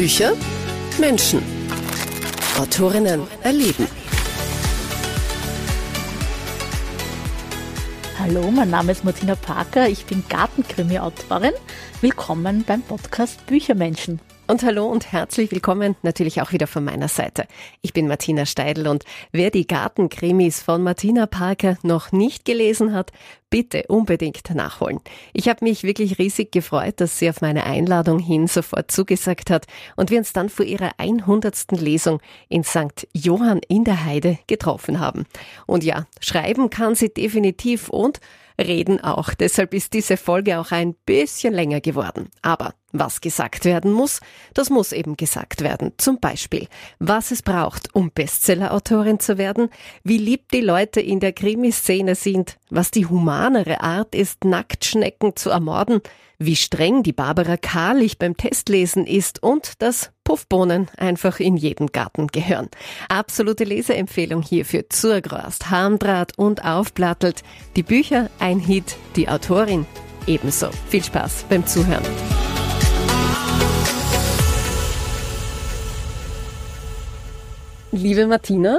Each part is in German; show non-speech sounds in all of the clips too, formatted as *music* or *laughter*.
Bücher, Menschen. Autorinnen erleben. Hallo, mein Name ist Martina Parker, ich bin Gartenkrimi-Autorin. Willkommen beim Podcast Büchermenschen. Und hallo und herzlich willkommen natürlich auch wieder von meiner Seite. Ich bin Martina Steidl und wer die Gartenkrimis von Martina Parker noch nicht gelesen hat, bitte unbedingt nachholen. Ich habe mich wirklich riesig gefreut, dass sie auf meine Einladung hin sofort zugesagt hat und wir uns dann vor ihrer 100. Lesung in St. Johann in der Heide getroffen haben. Und ja, schreiben kann sie definitiv und reden auch. Deshalb ist diese Folge auch ein bisschen länger geworden. Aber was gesagt werden muss, das muss eben gesagt werden. Zum Beispiel, was es braucht, um Bestsellerautorin zu werden, wie lieb die Leute in der Krimiszene sind, was die humanere Art ist, Nacktschnecken zu ermorden, wie streng die Barbara Karlich beim Testlesen ist und dass Puffbohnen einfach in jeden Garten gehören. Absolute Leseempfehlung hierfür Zurgrast, Harmdraht und Aufplattelt. Die Bücher ein Hit, die Autorin ebenso. Viel Spaß beim Zuhören. Liebe Martina,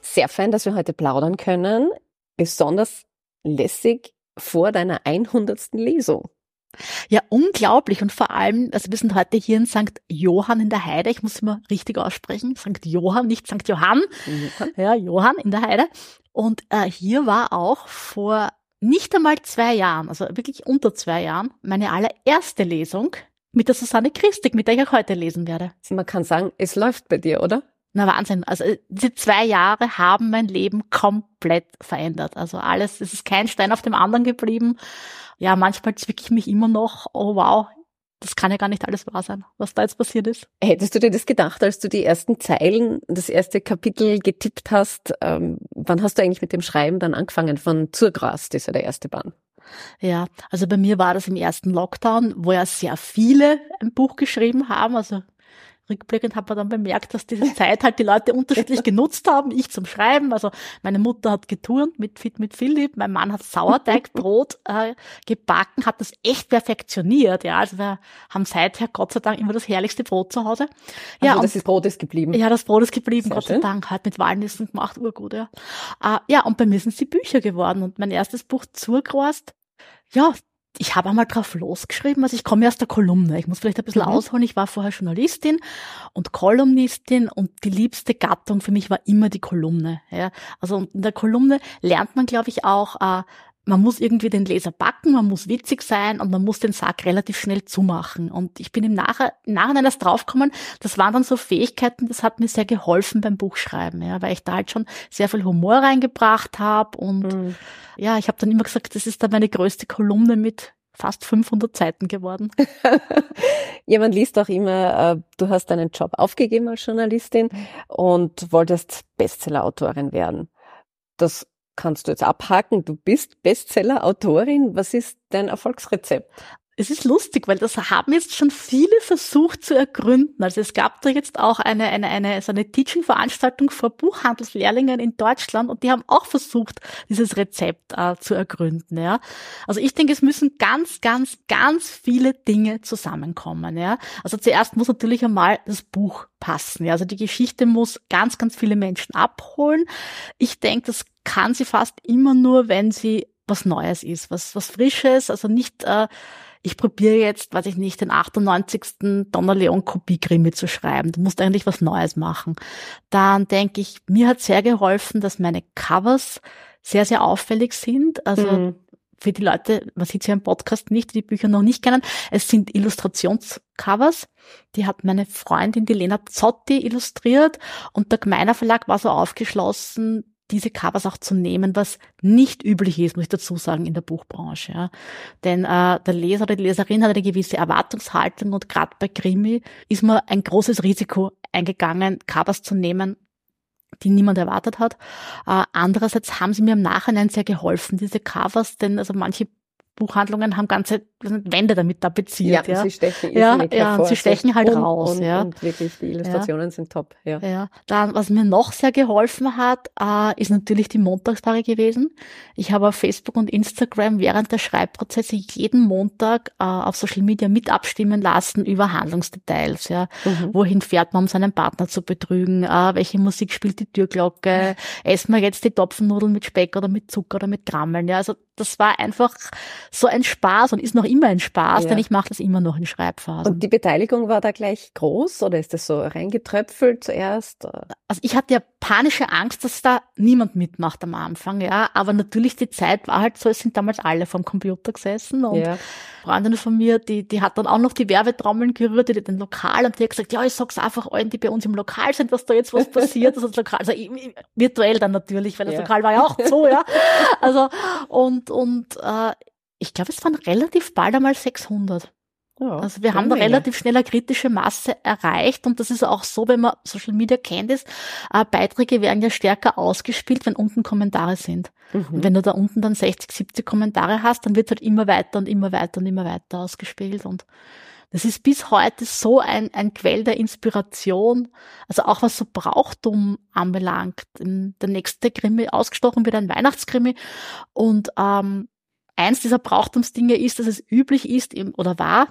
sehr fein, dass wir heute plaudern können. Besonders lässig vor deiner 100. Lesung. Ja, unglaublich. Und vor allem, also wir sind heute hier in St. Johann in der Heide. Ich muss immer richtig aussprechen. St. Johann, nicht St. Johann. Mhm. Ja, Johann in der Heide. Und äh, hier war auch vor nicht einmal zwei Jahren, also wirklich unter zwei Jahren, meine allererste Lesung mit der Susanne Christik, mit der ich auch heute lesen werde. Man kann sagen, es läuft bei dir, oder? Na Wahnsinn. Also äh, diese zwei Jahre haben mein Leben komplett verändert. Also alles, es ist kein Stein auf dem anderen geblieben. Ja, manchmal zwicke ich mich immer noch, oh wow, das kann ja gar nicht alles wahr sein, was da jetzt passiert ist. Hättest du dir das gedacht, als du die ersten Zeilen, das erste Kapitel getippt hast? Ähm, wann hast du eigentlich mit dem Schreiben dann angefangen? Von Zurgras, das ist ja der erste Band. Ja, also bei mir war das im ersten Lockdown, wo ja sehr viele ein Buch geschrieben haben. Also rückblickend hat man dann bemerkt, dass diese Zeit halt die Leute unterschiedlich genutzt haben. Ich zum Schreiben, also meine Mutter hat geturnt mit Fit mit Philipp, mein Mann hat Sauerteigbrot *laughs* äh, gebacken, hat das echt perfektioniert. Ja, also wir haben seither Gott sei Dank immer das herrlichste Brot zu Hause. Ja, also das ist Brot ist geblieben. Ja, das Brot ist geblieben, Sehr Gott sei Dank, halt mit Walnüssen gemacht, urgut, ja. Äh, ja, und bei mir sind es die Bücher geworden und mein erstes Buch Zurgrost, ja, ich habe einmal drauf losgeschrieben, also ich komme ja aus der Kolumne. Ich muss vielleicht ein bisschen mhm. ausholen. Ich war vorher Journalistin und Kolumnistin und die liebste Gattung für mich war immer die Kolumne. Ja. Also in der Kolumne lernt man, glaube ich, auch, äh, man muss irgendwie den Leser backen, man muss witzig sein und man muss den Sack relativ schnell zumachen. Und ich bin im, Nach im Nachhinein erst draufgekommen, das waren dann so Fähigkeiten, das hat mir sehr geholfen beim Buchschreiben, ja, weil ich da halt schon sehr viel Humor reingebracht habe und mhm. ja, ich habe dann immer gesagt, das ist dann meine größte Kolumne mit fast 500 Seiten geworden. *laughs* ja, man liest auch immer, äh, du hast deinen Job aufgegeben als Journalistin und wolltest Bestsellerautorin werden. Das kannst du jetzt abhaken. Du bist Bestseller-Autorin. Was ist dein Erfolgsrezept? Es ist lustig, weil das haben jetzt schon viele versucht zu ergründen. Also es gab da jetzt auch eine, eine, eine, so eine Teaching-Veranstaltung vor Buchhandelslehrlingen in Deutschland und die haben auch versucht, dieses Rezept äh, zu ergründen, ja. Also ich denke, es müssen ganz, ganz, ganz viele Dinge zusammenkommen, ja. Also zuerst muss natürlich einmal das Buch passen, ja. Also die Geschichte muss ganz, ganz viele Menschen abholen. Ich denke, das kann sie fast immer nur, wenn sie was Neues ist, was, was Frisches, also nicht, äh, ich probiere jetzt, weiß ich nicht, den 98. Donner Leon Kopie-Krimi zu schreiben. Du musst eigentlich was Neues machen. Dann denke ich, mir hat sehr geholfen, dass meine Covers sehr, sehr auffällig sind. Also mhm. für die Leute, man sieht ja im Podcast nicht, die die Bücher noch nicht kennen, es sind Illustrationscovers. Die hat meine Freundin, die Lena Zotti, illustriert und der Gemeiner Verlag war so aufgeschlossen, diese Covers auch zu nehmen, was nicht üblich ist, muss ich dazu sagen, in der Buchbranche. Ja. Denn äh, der Leser oder die Leserin hat eine gewisse Erwartungshaltung und gerade bei Krimi ist man ein großes Risiko eingegangen, Covers zu nehmen, die niemand erwartet hat. Äh, andererseits haben sie mir im Nachhinein sehr geholfen, diese Covers, denn also manche Buchhandlungen haben ganze Wände damit tapeziert. Ja, ja. sie stechen ja, ja, hervor. sie stechen halt und, raus. Und, ja. und wirklich, die Illustrationen sind top. Ja. Ja, dann, was mir noch sehr geholfen hat, äh, ist natürlich die Montagstage gewesen. Ich habe auf Facebook und Instagram während der Schreibprozesse jeden Montag äh, auf Social Media mit abstimmen lassen über Handlungsdetails. Ja, Mhm. wohin fährt man, um seinen Partner zu betrügen? Äh, welche Musik spielt die Türglocke? *laughs* Essen wir jetzt die Topfennudeln mit Speck oder mit Zucker oder mit Krammeln? Ja, also das war einfach so ein Spaß und ist noch immer ein Spaß, Ja. denn ich mache das immer noch in Schreibphasen. Und die Beteiligung war da gleich groß oder ist das so reingetröpfelt zuerst? also ich hatte ja panische Angst, dass da niemand mitmacht am Anfang, ja. Aber natürlich die Zeit war halt so, es sind damals alle vom Computer gesessen und Ja. Freundin von mir, die, die hat dann auch noch die Werbetrommeln gerührt, die den Lokal und die hat gesagt, ja, ich sag's einfach allen, die bei uns im Lokal sind, dass da jetzt was passiert, also das Lokal, also virtuell dann natürlich, weil das Ja. Lokal war ja auch so, ja. *laughs* Also, und, und, äh, ich glaube, es waren relativ bald einmal 600. Ja, Also wir haben da relativ schnell eine kritische Masse erreicht und das ist auch so, wenn man Social Media kennt, ist, äh, Beiträge werden ja stärker ausgespielt, wenn unten Kommentare sind. Und Mhm. wenn du da unten dann 60, 70 Kommentare hast, dann wird halt immer weiter und immer weiter und immer weiter ausgespielt und das ist bis heute so ein, ein Quell der Inspiration, also auch was so Brauchtum anbelangt. Der nächste Krimi ausgestochen wird ein Weihnachtskrimi und ähm, eins dieser Brauchtumsdinge ist, dass es üblich ist im, oder war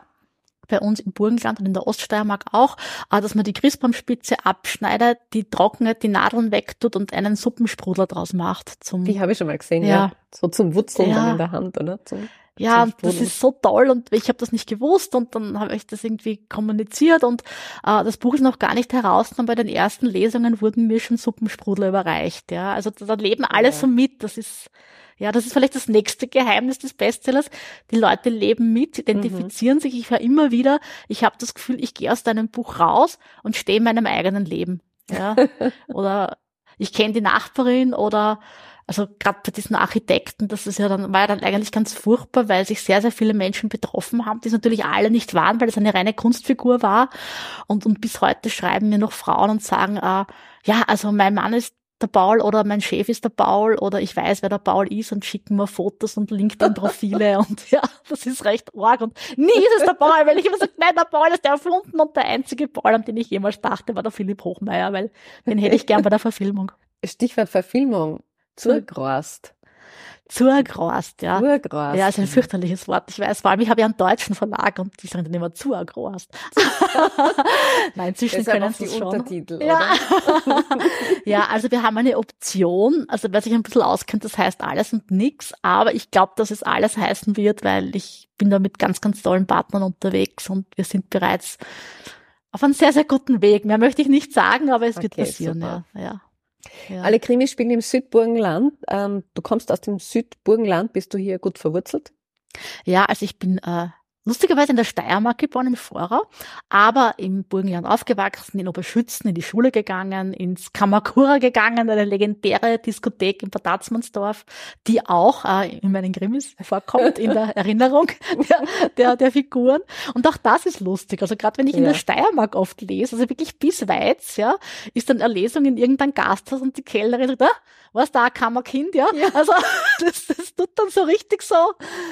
bei uns im Burgenland und in der Oststeiermark auch, äh, dass man die Christbaumspitze abschneidet, die trocknet, die Nadeln wegtut und einen Suppensprudler draus macht. Zum, Die habe ich schon mal gesehen, ja. Ja. So zum Wurzeln Ja. dann in der Hand, oder? Zum, ja, zum das ist so toll und ich habe das nicht gewusst und dann habe ich das irgendwie kommuniziert und äh, das Buch ist noch gar nicht heraus und bei den ersten Lesungen wurden mir schon Suppensprudler überreicht. Ja, also da, da leben alle Ja. so mit. Das ist ja, das ist vielleicht das nächste Geheimnis des Bestsellers. Die Leute leben mit, identifizieren sich. Ich höre immer wieder, ich habe das Gefühl, ich gehe aus deinem Buch raus und stehe in meinem eigenen Leben. Ja, *laughs* oder ich kenne die Nachbarin oder also gerade bei diesen Architekten, das ist ja dann, war ja dann eigentlich ganz furchtbar, weil sich sehr, sehr viele Menschen betroffen haben, die es natürlich alle nicht waren, weil es eine reine Kunstfigur war. Und, und bis heute schreiben mir noch Frauen und sagen, äh, ja, also mein Mann ist der Paul oder mein Chef ist der Paul oder ich weiß, wer der Paul ist und schicken mir Fotos und LinkedIn-Profile *laughs* und ja, das ist recht arg und nie ist es der Paul, weil ich immer sage, nein, der Paul ist der erfunden und der einzige Paul, an den ich jemals dachte, war der Philipp Hochmeier, weil den hätte ich gern bei der Verfilmung. Stichwort Verfilmung. Zurgrost. Zurgrost, ja. Zurgrost. Ja, ist ein fürchterliches Wort. Ich weiß, vor allem, ich habe ja einen deutschen Verlag und die sagen dann immer Zurgrost. *laughs* Nein, inzwischen Deshalb können sie schon. Untertitel, Ja. *laughs* ja, also wir haben eine Option, also wer sich ein bisschen auskennt, das heißt alles und nix, aber ich glaube, dass es alles heißen wird, weil ich bin da mit ganz, ganz tollen Partnern unterwegs und wir sind bereits auf einem sehr, sehr guten Weg. Mehr möchte ich nicht sagen, aber es wird Okay, passieren, ja. super. ja. ja. Alle Krimis spielen im Südburgenland. Ähm, du kommst aus dem Südburgenland, bist du hier gut verwurzelt? Ja, also ich bin äh, lustigerweise in der Steiermark geboren, in Vorau, aber im Burgenland aufgewachsen, in Oberschützen, in die Schule gegangen, ins Kamakura gegangen, eine legendäre Diskothek in Bad Tatzmannsdorf, die auch äh, in meinen Krimis vorkommt, in der *laughs* Erinnerung der, der, der Figuren. Und auch das ist lustig. Also gerade wenn ich in Ja. der Steiermark oft lese, also wirklich bis Weiz, ja, ist dann eine Lesung in irgendein Gasthaus und die Kellnerin sagt, ah, was da, Kammerkind, ja? Ja. Also *laughs* das, das tut dann so richtig so.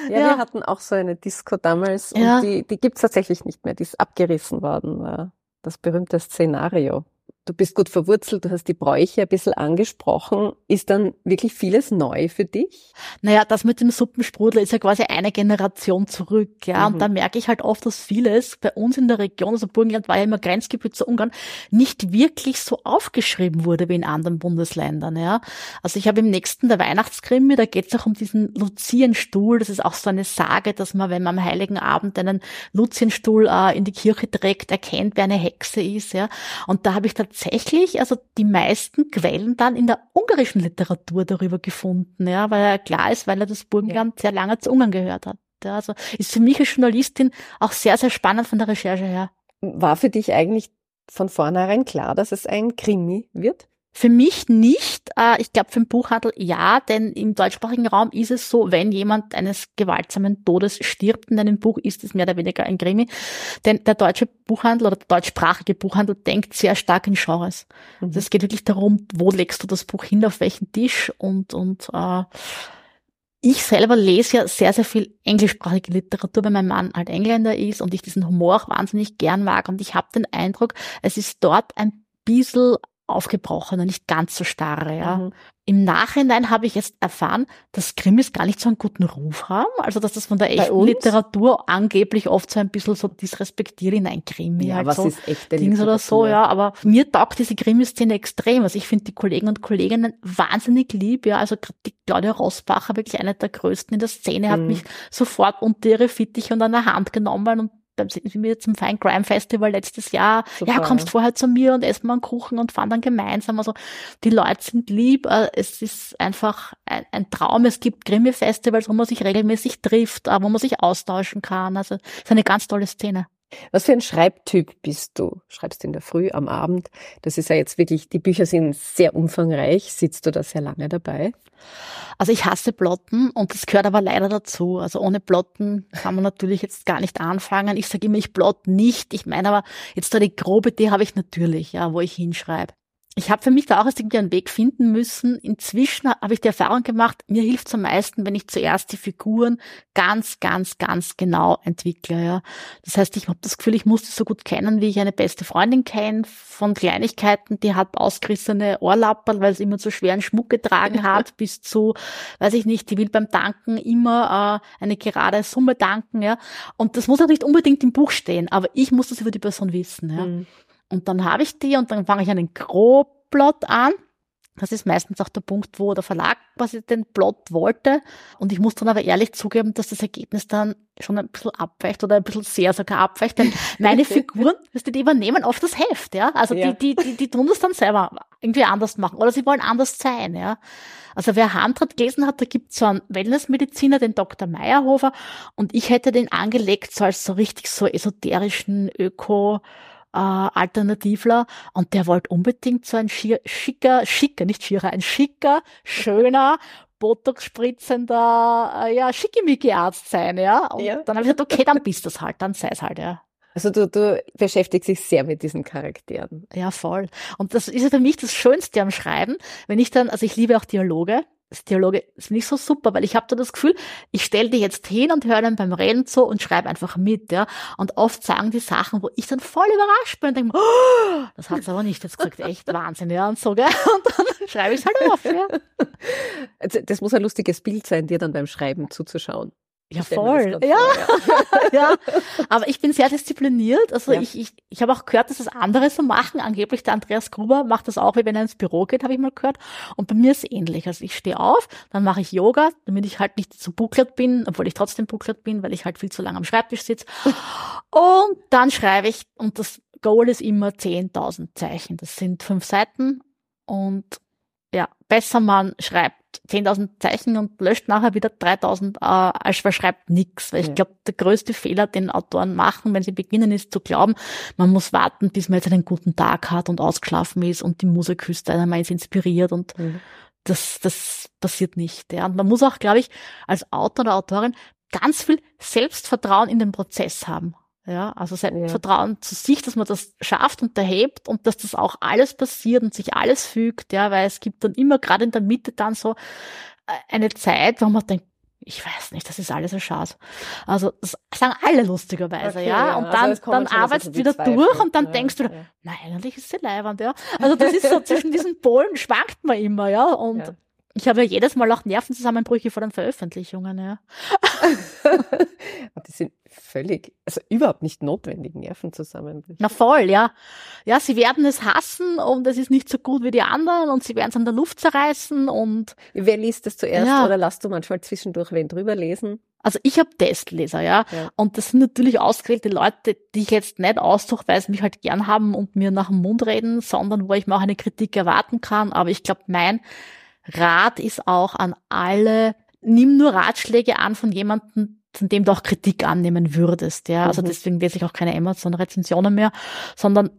Ja, Ja. wir hatten auch so eine Disco damals Ja. und die, die gibt's tatsächlich nicht mehr. Die ist abgerissen worden. war Das berühmte Szenario. Du bist gut verwurzelt, du hast die Bräuche ein bisschen angesprochen. Ist dann wirklich vieles neu für dich? Naja, das mit dem Suppensprudel ist ja quasi eine Generation zurück, ja. Mhm. Und da merke ich halt oft, dass vieles bei uns in der Region, also Burgenland war ja immer Grenzgebiet zu Ungarn, nicht wirklich so aufgeschrieben wurde wie in anderen Bundesländern, ja. Also ich habe im nächsten der Weihnachtskrimi, da geht es auch um diesen Luzienstuhl. Das ist auch so eine Sage, dass man, wenn man am Heiligen Abend einen Luzienstuhl äh, in die Kirche trägt, erkennt, wer eine Hexe ist, ja. Und da habe ich tatsächlich, also die meisten Quellen dann in der ungarischen Literatur darüber gefunden, ja, weil ja klar ist, weil er das Burgenland sehr lange zu Ungarn gehört hat. Ja, also ist für mich als Journalistin auch sehr, sehr spannend von der Recherche her. War für dich eigentlich von vornherein klar, dass es ein Krimi wird? Für mich nicht. Äh, Ich glaube, für den Buchhandel ja, denn im deutschsprachigen Raum ist es so, wenn jemand eines gewaltsamen Todes stirbt in einem Buch, ist es mehr oder weniger ein Krimi. Denn der deutsche Buchhandel oder der deutschsprachige Buchhandel denkt sehr stark in Genres. Mhm. Also es geht wirklich darum, wo legst du das Buch hin, auf welchen Tisch und, und äh, ich selber lese ja sehr, sehr viel englischsprachige Literatur, weil mein Mann halt Engländer ist und ich diesen Humor auch wahnsinnig gern mag. Und ich habe den Eindruck, es ist dort ein bisschen aufgebrochener, nicht ganz so starre. Ja. Mhm. Im Nachhinein habe ich jetzt erfahren, dass Krimis gar nicht so einen guten Ruf haben. Also dass das von der echten Literatur angeblich oft so ein bisschen so disrespektiert in ein Krimi. Ja, halt was so ist echte Dings oder so, ja. Aber mir taugt diese Krimiszene extrem. Also ich finde die Kollegen und Kolleginnen wahnsinnig lieb. Ja, also die Claudia Rossbacher, wirklich eine der größten in der Szene, hat mhm. mich sofort unter ihre Fittiche und an der Hand genommen und beim, sind wir zum Fine Crime Festival letztes Jahr. Super, ja, kommst vorher zu mir und essen mal einen Kuchen und fahren dann gemeinsam. Also die Leute sind lieb. Äh, es ist einfach ein, ein Traum. Es gibt Krimi-Festivals, wo man sich regelmäßig trifft, äh, wo man sich austauschen kann. Also es ist eine ganz tolle Szene. Was für ein Schreibtyp bist du? Schreibst du in der Früh, am Abend? Das ist ja jetzt wirklich, die Bücher sind sehr umfangreich. Sitzt du da sehr lange dabei? Also ich hasse Plotten und das gehört aber leider dazu. Also ohne Plotten kann man natürlich jetzt gar nicht anfangen. Ich sage immer, ich plot nicht. Ich meine aber, jetzt so eine grobe Idee habe ich natürlich, ja, wo ich hinschreibe ich habe für mich da auch erst irgendwie einen Weg finden müssen. Inzwischen habe ich die Erfahrung gemacht, mir hilft es am meisten, wenn ich zuerst die Figuren ganz, ganz, ganz genau entwickle. Ja. Das heißt, ich habe das Gefühl, ich muss die so gut kennen, wie ich eine beste Freundin kenne, von Kleinigkeiten, die hat ausgerissene Ohrlappern, weil sie immer zu schweren Schmuck getragen *laughs* hat, bis zu, weiß ich nicht, die will beim Danken immer äh, eine gerade Summe danken. Ja. Und das muss auch nicht unbedingt im Buch stehen, aber ich muss das über die Person wissen. Ja. Mhm. Und dann habe ich die und dann fange ich einen Grobplot an. Das ist meistens auch der Punkt, wo der Verlag quasi den Plot wollte. Und ich muss dann aber ehrlich zugeben, dass das Ergebnis dann schon ein bisschen abweicht oder ein bisschen sehr sogar abweicht. Denn *laughs* meine Figuren, die übernehmen oft das Heft, ja. Also ja. Die, die, die, die tun das dann selber irgendwie anders machen. Oder sie wollen anders sein, ja. Also wer Handrat gelesen hat, da gibt's so einen Wellnessmediziner, den Dr. Meyerhofer. Und ich hätte den angelegt so als so richtig so esoterischen Öko- äh, Alternativler und der wollte unbedingt so ein schier, schicker, schicker, nicht schierer, ein schicker, schöner, *laughs* Botox spritzender, äh, ja, Schickimicki-Arzt sein, ja. Und ja. dann habe ich gesagt, okay, dann bist das halt, dann sei es halt, ja. Also du, du beschäftigst dich sehr mit diesen Charakteren. Ja, voll. Und das ist für mich das Schönste am Schreiben, wenn ich dann, also ich liebe auch Dialoge, das Dialoge ist nicht so super, weil ich habe da das Gefühl, ich stelle die jetzt hin und höre dann beim Reden zu und schreibe einfach mit, ja. Und oft sagen die Sachen, wo ich dann voll überrascht bin und denke, oh, das hat's aber nicht jetzt gesagt, echt Wahnsinn, ja, und so, gell. *laughs* Und dann schreibe ich halt auf, ja. *laughs* Also, das muss ein lustiges Bild sein, dir dann beim Schreiben zuzuschauen. Ja, voll. Ja. Vor, ja. *laughs* ja. Aber ich bin sehr diszipliniert. Also ja. ich, ich, ich habe auch gehört, dass das andere so machen. Angeblich der Andreas Gruber macht das auch, wie wenn er ins Büro geht, habe ich mal gehört. Und bei mir ist es ähnlich. Also ich stehe auf, dann mache ich Yoga, damit ich halt nicht zu bucklet bin, obwohl ich trotzdem bucklet bin, weil ich halt viel zu lange am Schreibtisch sitze. *laughs* Und dann schreibe ich, und das Goal ist immer 10.000 Zeichen. Das sind fünf Seiten. Und ja, besser man schreibt 10.000 Zeichen und löscht nachher wieder 3.000, äh, als man schreibt nichts. Weil ich glaube, der größte Fehler, den Autoren machen, wenn sie beginnen, ist zu glauben, man muss warten, bis man jetzt einen guten Tag hat und ausgeschlafen ist und die Muse küsst einen, man ist inspiriert und mhm. das, das passiert nicht. Ja. Und man muss auch, glaube ich, als Autor oder Autorin ganz viel Selbstvertrauen in den Prozess haben. Ja, also Selbstvertrauen ja. zu sich, dass man das schafft und erhebt und dass das auch alles passiert und sich alles fügt, ja, weil es gibt dann immer gerade in der Mitte dann so äh, eine Zeit, wo man denkt, ich weiß nicht, das ist alles ein Schatz. Also das sagen alle lustigerweise, okay, ja. Und dann, also dann arbeitest du wieder durch und dann ja, denkst du, ja. na eigentlich ist sie leiwand, ja. Also das ist so zwischen diesen Polen schwankt man immer, ja. Und ja. Ich habe ja jedes Mal auch Nervenzusammenbrüche vor den Veröffentlichungen, ja. *laughs* die sind völlig, also überhaupt nicht notwendig, Nervenzusammenbrüche. Na voll, ja. Ja, sie werden es hassen und es ist nicht so gut wie die anderen und sie werden es an der Luft zerreißen und. Wer liest das zuerst ja. oder lasst du manchmal zwischendurch wen drüber lesen? Also ich habe Testleser, ja? ja. Und das sind natürlich ausgewählte Leute, die ich jetzt nicht aussuche, weil sie mich halt gern haben und mir nach dem Mund reden, sondern wo ich mir auch eine Kritik erwarten kann. Aber ich glaube, mein Rat ist auch an alle, nimm nur Ratschläge an von jemandem, von dem du auch Kritik annehmen würdest. Ja, also mhm. deswegen lese ich auch keine Amazon-Rezensionen mehr, sondern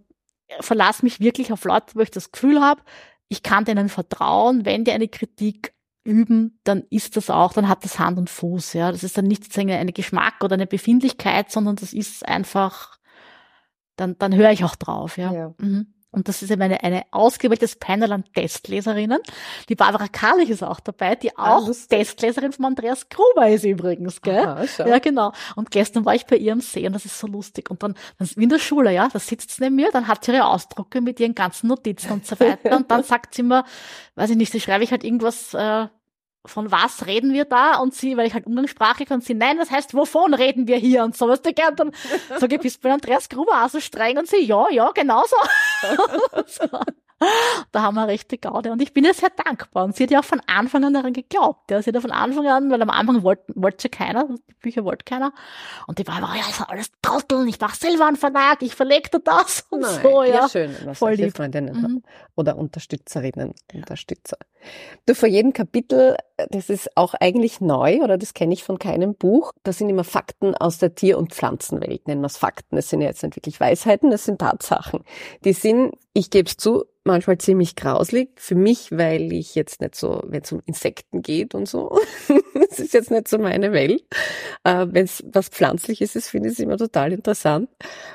verlass mich wirklich auf Leute, wo ich das Gefühl habe, ich kann denen vertrauen, wenn die eine Kritik üben, dann ist das auch, dann hat das Hand und Fuß. Ja, das ist dann nicht eine Geschmack oder eine Befindlichkeit, sondern das ist einfach, dann, dann höre ich auch drauf. Ja. ja. Mhm. Und das ist eben eine, eine ausgewähltes Panel an Testleserinnen. Die Barbara Karlich ist auch dabei, die ah, auch ah, Testleserin von Andreas Gruber ist übrigens, gell? Aha, ja, genau. Und gestern war ich bei ihr am See und das ist so lustig. Und dann, dann wie in der Schule, ja, da sitzt sie neben mir, dann hat sie ihre Ausdrucke mit ihren ganzen Notizen und so weiter. *laughs* Und dann sagt sie immer, weiß ich nicht, sie schreibe ich halt irgendwas, äh, von was reden wir da? Und sie, weil ich halt umgangssprachlich und sie, nein, das heißt, wovon reden wir hier? Und so was. Der gern dann *laughs* so bist bei Andreas Gruber auch so streng und sie, ja, ja, genau so. *laughs* Da haben wir rechte Gaude. Und ich bin ihr sehr dankbar. Und sie hat ja auch von Anfang an daran geglaubt. Ja. Sie hat ja von Anfang an, weil am Anfang wollte, wollte sie keiner, die Bücher wollte keiner. Und die war immer, ja, das ist alles Trotteln, ich mache selber einen Verlag, ich verlege dir das *laughs* und Nein, so. Ja, ja schön, man Voll solche Freundinnen mhm. oder Unterstützerinnen, Unterstützer. Du, vor jedem Kapitel, das ist auch eigentlich neu oder das kenne ich von keinem Buch, da sind immer Fakten aus der Tier- und Pflanzenwelt, nennen wir es Fakten. Das sind ja jetzt nicht wirklich Weisheiten, das sind Tatsachen. Die sind, ich gebe es zu, manchmal ziemlich grauslig. Für mich, weil ich jetzt nicht so, wenn es um Insekten geht und so, *laughs* das ist jetzt nicht so meine Welt. Äh, wenn es was Pflanzliches ist, finde ich es immer total interessant.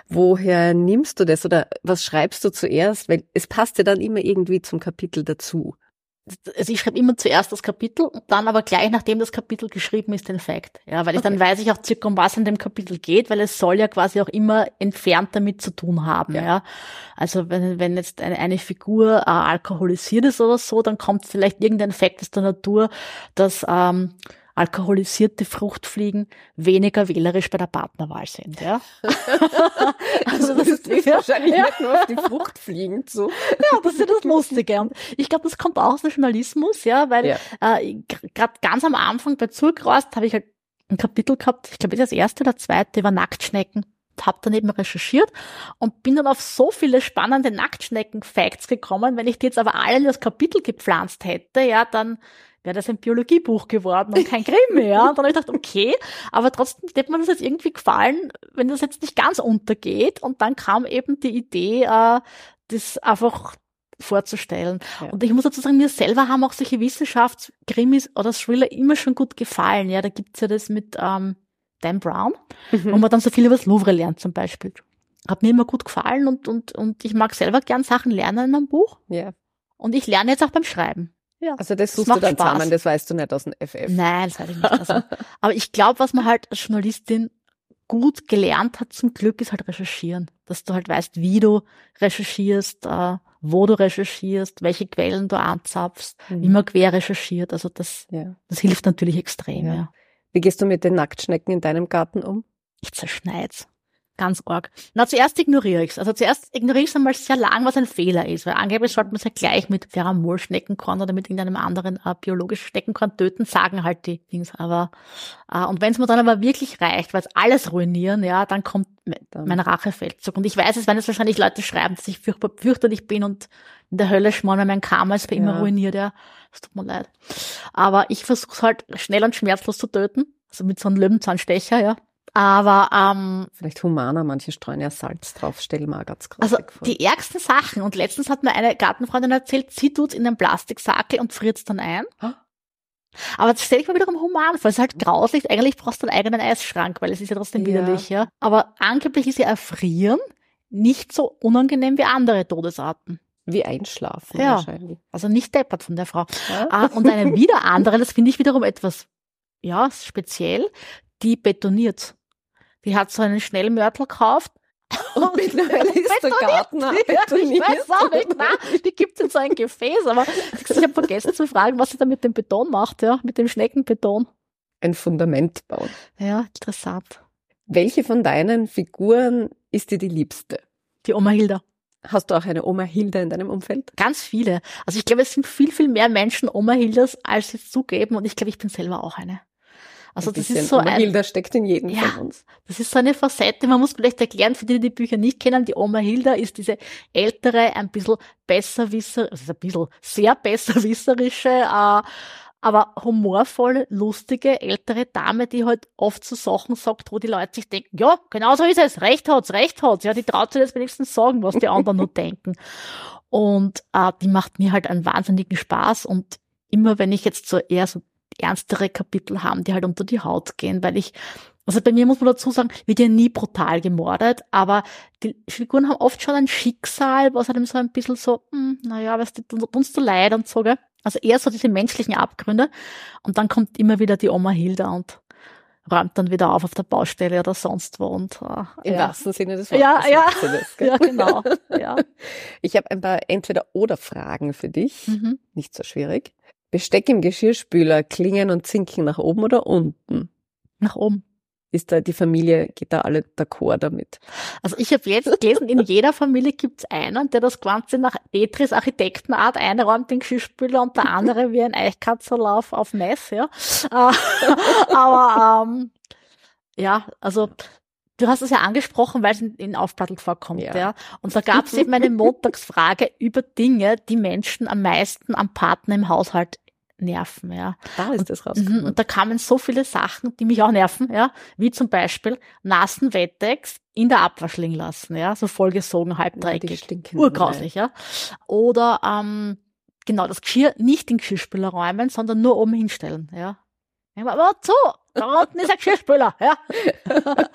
Woher nimmst du das oder was schreibst du zuerst? Weil es passt ja dann immer irgendwie zum Kapitel dazu also ich schreibe immer zuerst das Kapitel und dann aber gleich nachdem das Kapitel geschrieben ist den Fact. Ja, weil ich okay. dann weiß ich auch circa um was in dem Kapitel geht, weil es soll ja quasi auch immer entfernt damit zu tun haben. Ja. ja. Also wenn, wenn jetzt eine, eine Figur äh, alkoholisiert ist oder so, dann kommt vielleicht irgendein Fact aus der Natur, dass ähm, alkoholisierte Fruchtfliegen weniger wählerisch bei der Partnerwahl sind. Ja? *laughs* also das ist ja, wahrscheinlich ja. nicht nur auf die Fruchtfliegen zu. Ja, das ist das Lustige. Und ich glaube, das kommt auch aus dem Journalismus, ja, weil ja. äh, gerade ganz am Anfang bei Zurgrost habe ich halt ein Kapitel gehabt, ich glaube, das ist das erste oder zweite über Nacktschnecken habe dann eben recherchiert und bin dann auf so viele spannende Nacktschnecken-Facts gekommen. Wenn ich die jetzt aber alle in das Kapitel gepflanzt hätte, ja, dann wäre das ein Biologiebuch geworden und kein Grimm mehr. Und dann habe ich gedacht, okay, aber trotzdem hätte mir das jetzt irgendwie gefallen, wenn das jetzt nicht ganz untergeht. Und dann kam eben die Idee, äh, das einfach vorzustellen. Ja. Und ich muss dazu sagen, mir selber haben auch solche Wissenschaftskrimis oder Thriller immer schon gut gefallen. Ja, da gibt's ja das mit ähm, Dan Brown, mhm. wo man dann so viel über das Louvre lernt zum Beispiel. Hat mir immer gut gefallen und, und, und ich mag selber gern Sachen lernen in einem Buch. Ja. Und ich lerne jetzt auch beim Schreiben. Ja. Also das suchst das du dann Spaß. zusammen, das weißt du nicht aus dem FF. Nein, das weiß ich nicht. Also, *laughs* aber ich glaube, was man halt als Journalistin gut gelernt hat zum Glück, ist halt recherchieren. Dass du halt weißt, wie du recherchierst, äh, wo du recherchierst, welche Quellen du anzapfst, mhm. wie man quer recherchiert. Also das, ja. das hilft natürlich extrem, ja. ja. Wie gehst du mit den Nacktschnecken in deinem Garten um? Ich zerschneid's ganz arg. Na, zuerst ignoriere ich's. Also zuerst ignoriere ich einmal sehr lang, was ein Fehler ist, weil angeblich sollte man es ja gleich mit Pheramol-Schneckenkorn oder mit irgendeinem anderen äh, biologischen Schneckenkorn töten, sagen halt die Dings. Aber äh, und wenn es mir dann aber wirklich reicht, weil es alles ruinieren, ja, dann kommt mein Rachefeldzug. Und ich weiß es, wenn es wahrscheinlich Leute schreiben, dass ich furchtbar fürchterlich bin und in der Hölle schmoren, mein Karma ist für immer ja. ruiniert, ja. Es tut mir leid. Aber ich versuche es halt schnell und schmerzlos zu töten. Also mit so einem Löwenzahnstecher, ja. Aber ähm, vielleicht humaner, manche streuen ja Salz drauf, stell mal ganz krass. Also vor. die ärgsten Sachen. Und letztens hat mir eine Gartenfreundin erzählt, sie tut's in den Plastiksackel und friert dann ein. Aber das stelle ich mir wiederum human vor. Es ist halt grauslich. Eigentlich brauchst du einen eigenen Eisschrank, weil es ist ja trotzdem widerlich, ja. Aber angeblich ist ja Erfrieren nicht so unangenehm wie andere Todesarten. Wie einschlafen ja. wahrscheinlich. Also nicht deppert von der Frau. Ja? Ah, und eine wieder andere, das finde ich wiederum etwas, ja, speziell, die betoniert. Die hat so einen Schnellmörtel gekauft. *laughs* Und mittlerweile *laughs* ist der Garten betoniert. Ich weiß auch nicht, nein, die gibt's in so ein Gefäß, aber ich habe vergessen zu fragen, was sie da mit dem Beton macht, ja, mit dem Schneckenbeton. Ein Fundament bauen. Ja, interessant. Welche von deinen Figuren ist dir die liebste? Die Oma Hilda. Hast du auch eine Oma Hilda in deinem Umfeld? Ganz viele. Also ich glaube, es sind viel, viel mehr Menschen Oma Hildas, als sie zugeben und ich glaube, ich bin selber auch eine. Also ein das ist so Oma ein, Hilda steckt in jedem ja, von uns. Das ist so eine Facette, man muss vielleicht erklären, für die, die die Bücher nicht kennen, die Oma Hilda ist diese ältere, ein bisschen besserwisser, also ein bisschen sehr besserwisserische, äh, aber humorvolle, lustige, ältere Dame, die halt oft so Sachen sagt, wo die Leute sich denken, ja, genau so ist es, recht hat's, recht hat's. Ja, die traut sich jetzt wenigstens sagen, was die anderen nur *laughs* denken. Und äh, die macht mir halt einen wahnsinnigen Spaß und immer wenn ich jetzt so eher so ernstere Kapitel haben, die halt unter die Haut gehen, weil ich Also bei mir muss man dazu sagen, wird ja nie brutal gemordet, aber die Figuren haben oft schon ein Schicksal, was einem so ein bisschen so, hm, naja, was uns so leid und so, gell? Also eher so diese menschlichen Abgründe. Und dann kommt immer wieder die Oma Hilda und räumt dann wieder auf auf der Baustelle oder sonst wo. Und, äh, Im ja. wahrsten Sinne des Wortes. Ja, ja. Das, *laughs* ja, genau. Ja. Ich habe ein paar Entweder-Oder-Fragen für dich. Mhm. Nicht so schwierig. Besteck im Geschirrspüler, klingen und zinken nach oben oder unten? Nach oben ist da die Familie, geht da alle d'accord damit? Also ich habe jetzt gelesen, in jeder Familie gibt's einen, der das Ganze nach Petris Architektenart einräumt, den Geschirrspüler und der andere wie ein Eichkatzerlauf auf Mess, ja. Äh, *laughs* aber ähm, ja, also du hast es ja angesprochen, weil es in, in Aufplattel vorkommt, ja. ja. Und da gab es eben eine *laughs* Montagsfrage über Dinge, die Menschen am meisten am Partner im Haushalt nerven, ja. Da ist das rausgekommen. Mhm, und da kamen so viele Sachen, die mich auch nerven, ja, wie zum Beispiel nassen Wettex in der Abwasch liegen lassen, ja, so vollgesogen, halbdreckig, ja, urgrauslich, ja. Oder ähm, genau das Geschirr nicht in Geschirrspüler räumen, sondern nur oben hinstellen, ja. Aber wozu? Da unten ist ein Geschirrspüler, ja. *laughs*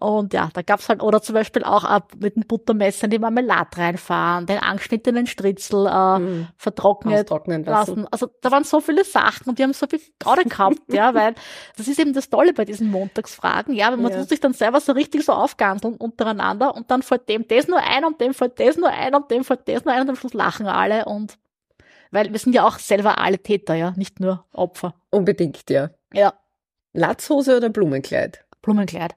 und ja, da gab's halt, oder zum Beispiel auch ab mit dem Buttermesser in die Marmelade reinfahren, den angeschnittenen Stritzel äh, mm. vertrocknet lassen. lassen. Also da waren so viele Sachen und die haben so viel Gaude gehabt, ja, *laughs* weil das ist eben das Tolle bei diesen Montagsfragen, ja, wenn man ja. sich dann selber so richtig so aufganzeln untereinander und dann fällt dem das nur ein und dem fällt das nur ein und dem fällt das nur ein und am Schluss lachen alle und weil wir sind ja auch selber alle Täter, ja, nicht nur Opfer. Unbedingt, ja. Ja. Latzhose oder Blumenkleid? Blumenkleid.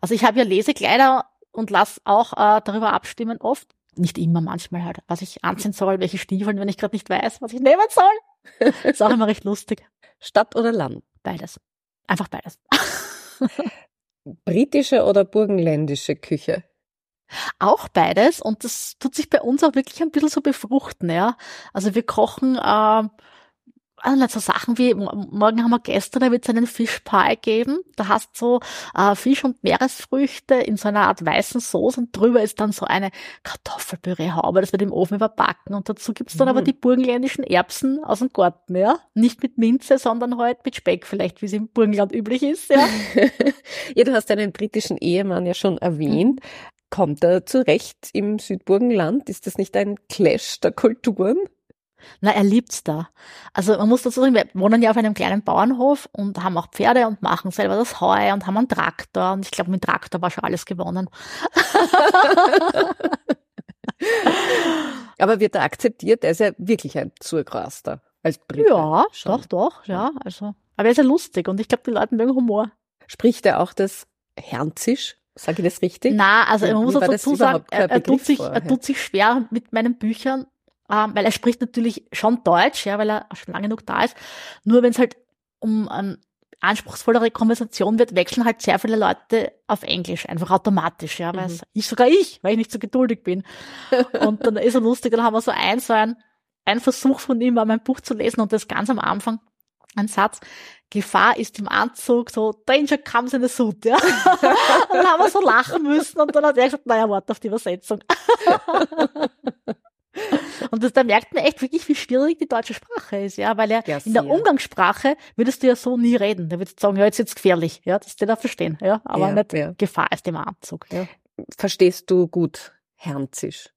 Also ich habe ja Lesekleider und lass auch äh, darüber abstimmen oft. Nicht immer, manchmal halt, was ich anziehen soll, welche Stiefeln, wenn ich gerade nicht weiß, was ich nehmen soll. *laughs* ist auch immer recht lustig. Stadt oder Land? Beides. Einfach beides. *laughs* Britische oder burgenländische Küche? Auch beides und das tut sich bei uns auch wirklich ein bisschen so befruchten, ja. Also wir kochen äh, also so Sachen wie, morgen haben wir gestern, da wird es einen Fischpie geben. Da hast du so äh, Fisch und Meeresfrüchte in so einer Art weißen Soße und drüber ist dann so eine Kartoffelpüreehaube, das wird im Ofen überbacken. Und dazu gibt's dann mhm. aber die burgenländischen Erbsen aus dem Garten, ja. Nicht mit Minze, sondern halt mit Speck vielleicht, wie es im Burgenland üblich ist, ja. *laughs* ja, du hast deinen britischen Ehemann ja schon erwähnt. Mhm. Kommt er zurecht im Südburgenland? Ist das nicht ein Clash der Kulturen? Na, er liebt's da. Also man muss dazu sagen, wir wohnen ja auf einem kleinen Bauernhof und haben auch Pferde und machen selber das Heu und haben einen Traktor und ich glaube, mit Traktor war schon alles gewonnen. *laughs* Aber wird er akzeptiert? Er ist ja wirklich ein Zurgraster als Brite. Ja, schon. doch, doch, ja. Also, aber er ist ja lustig und ich glaube, die Leute mögen Humor. Spricht er auch das Hernzisch? Sage ich das richtig? Na, also man muss dazu sagen, er, er, tut sich, er tut sich schwer mit meinen Büchern, ähm, weil er spricht natürlich schon Deutsch, ja, weil er schon lange genug da ist. Nur wenn es halt um ähm, anspruchsvollere Konversation wird, wechseln halt sehr viele Leute auf Englisch, einfach automatisch, ja, weil mhm. ich sogar ich, weil ich nicht so geduldig bin. *laughs* und dann ist er lustig, dann haben wir so ein, so ein, ein Versuch von ihm, mal mein Buch zu lesen und das ganz am Anfang, ein Satz, Gefahr ist im Anzug, so Danger comes in a suit, ja. und *laughs* dann haben wir so lachen müssen und dann hat er gesagt, naja, warte auf die Übersetzung. *laughs* *laughs* Und das, da merkt man echt wirklich, wie schwierig die deutsche Sprache ist, ja, weil er ja, in der Umgangssprache würdest du ja so nie reden. Da würdest du sagen, ja, jetzt ist gefährlich, ja, das ist dir da verstehen, ja, aber ja, nicht ja. Gefahr ist im Anzug, ja. Verstehst du gut Hernzisch?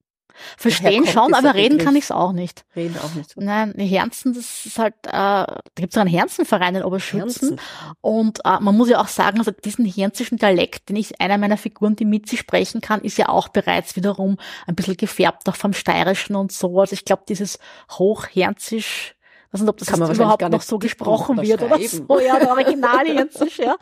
Verstehen schon, aber reden Begriff. kann ich es auch nicht. Reden auch nicht. Nein, Herzen, das ist halt, äh, da gibt es einen Herzenverein in Oberschützen. Herzen. Und äh, man muss ja auch sagen, also diesen herzischen Dialekt, den ich einer meiner Figuren, die mit sie sprechen kann, ist ja auch bereits wiederum ein bisschen gefärbt, auch vom Steirischen und so. Also ich glaube, dieses Hochherzisch, ich weiß nicht, ob das überhaupt noch so gesprochen wird oder so, *laughs* ja, der Original ja.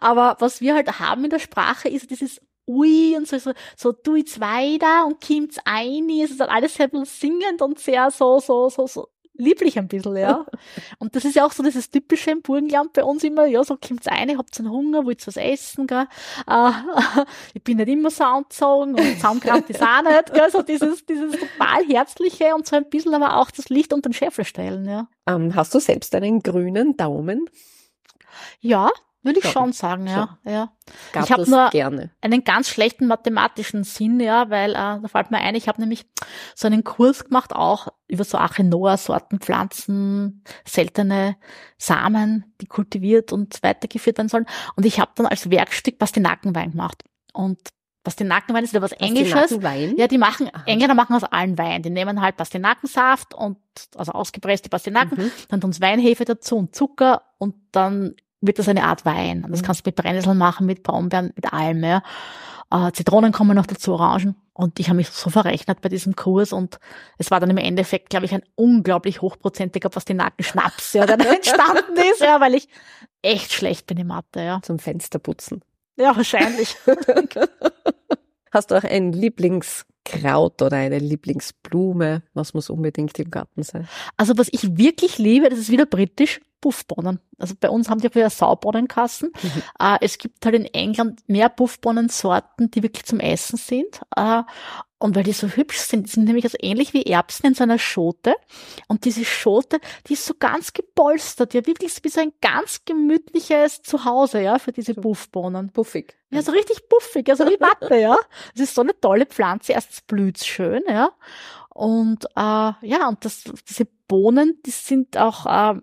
Aber was wir halt haben in der Sprache ist dieses ui und so, so, so tu jetzt weiter und kommt's ein. Es ist halt alles sehr singend und sehr so, so, so, so lieblich ein bisschen, ja. *laughs* Und das ist ja auch so dieses typische im Burgenland bei uns immer, ja, so kommt's ein, habt einen Hunger, wollt was essen, gell. Äh, *laughs* ich bin nicht immer so angezogen und zusammengerannt ist auch nicht, gell. So dieses, dieses total herzliche und so ein bisschen aber auch das Licht unter den Scheffel stellen, ja. Ähm, hast du selbst einen grünen Daumen? Ja, Würde ich schon sagen, ja. ja. Gab ich habe nur gerne. einen ganz schlechten mathematischen Sinn, ja, weil äh, da fällt mir ein, ich habe nämlich so einen Kurs gemacht, auch über so Achenoa, Sorten, Pflanzen, seltene Samen, die kultiviert und weitergeführt werden sollen. Und ich habe dann als Werkstück Pastinakenwein gemacht. Und Pastinakenwein ist ja was Englisches. Ja, die machen, Aha. Engländer machen aus allen Wein. Die nehmen halt Pastinakensaft und, also ausgepresste Pastinaken, Mhm. dann tun sie Weinhefe dazu und Zucker und dann wird das eine Art Wein. Und das Mhm. kannst du mit Brennnesseln machen, mit Brombeeren, mit allem, ja. Äh, Zitronen kommen noch dazu, Orangen. Und ich habe mich so verrechnet bei diesem Kurs und es war dann im Endeffekt, glaube ich, ein unglaublich hochprozentiger Pastinakenschnaps, ja, der da *laughs* entstanden ist, ja, weil ich echt schlecht bin in Mathe, ja. Zum Fensterputzen. Ja, wahrscheinlich. *laughs* Hast du auch ein Lieblingskraut oder eine Lieblingsblume? Was muss unbedingt im Garten sein? Also was ich wirklich liebe, das ist wieder britisch, Puffbohnen. Also bei uns haben die ja Saubohnenkassen. Mhm. Äh, es gibt halt in England mehr Puffbohnensorten, die wirklich zum Essen sind. Äh, und weil die so hübsch sind, die sind nämlich also ähnlich wie Erbsen in so einer Schote. Und diese Schote, die ist so ganz gepolstert, ja wirklich wie so ein ganz gemütliches Zuhause, ja, für diese Puffbohnen. Puffig. Ja, so richtig puffig, also wie Watte, ja. *laughs* Es ist so eine tolle Pflanze. Erstens blüht's schön, ja. Und äh, ja, und das, diese Bohnen, die sind auch, äh,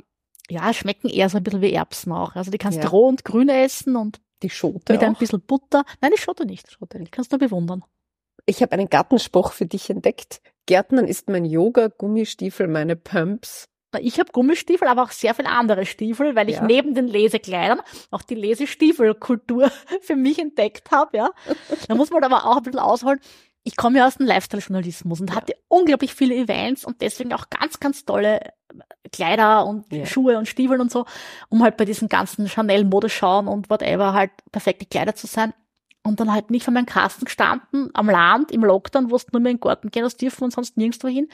ja, schmecken eher so ein bisschen wie Erbsen auch. Also die kannst du Ja. roh und grün essen und Die Schote mit ein auch. bisschen Butter. Nein, die Schote nicht. Schote Die nicht. kannst du bewundern. Ich habe einen Gartenspruch für dich entdeckt. Gärtnern ist mein Yoga, Gummistiefel, meine Pumps. Ich habe Gummistiefel, aber auch sehr viele andere Stiefel, weil ich Ja. neben den Lesekleidern auch die Lesestiefelkultur *laughs* für mich entdeckt habe. Ja. Da muss man aber auch ein bisschen ausholen. Ich komme ja aus dem Lifestyle-Journalismus und Ja. hatte unglaublich viele Events und deswegen auch ganz, ganz tolle Kleider und Ja. Schuhe und Stiefel und so, um halt bei diesen ganzen Chanel-Modeschauen und whatever halt perfekt gekleidet zu sein. Und dann halt nicht vor meinem Kasten gestanden, am Land, im Lockdown, wo du nur mehr in den Garten gehen hast dürfen und sonst nirgendwo hin.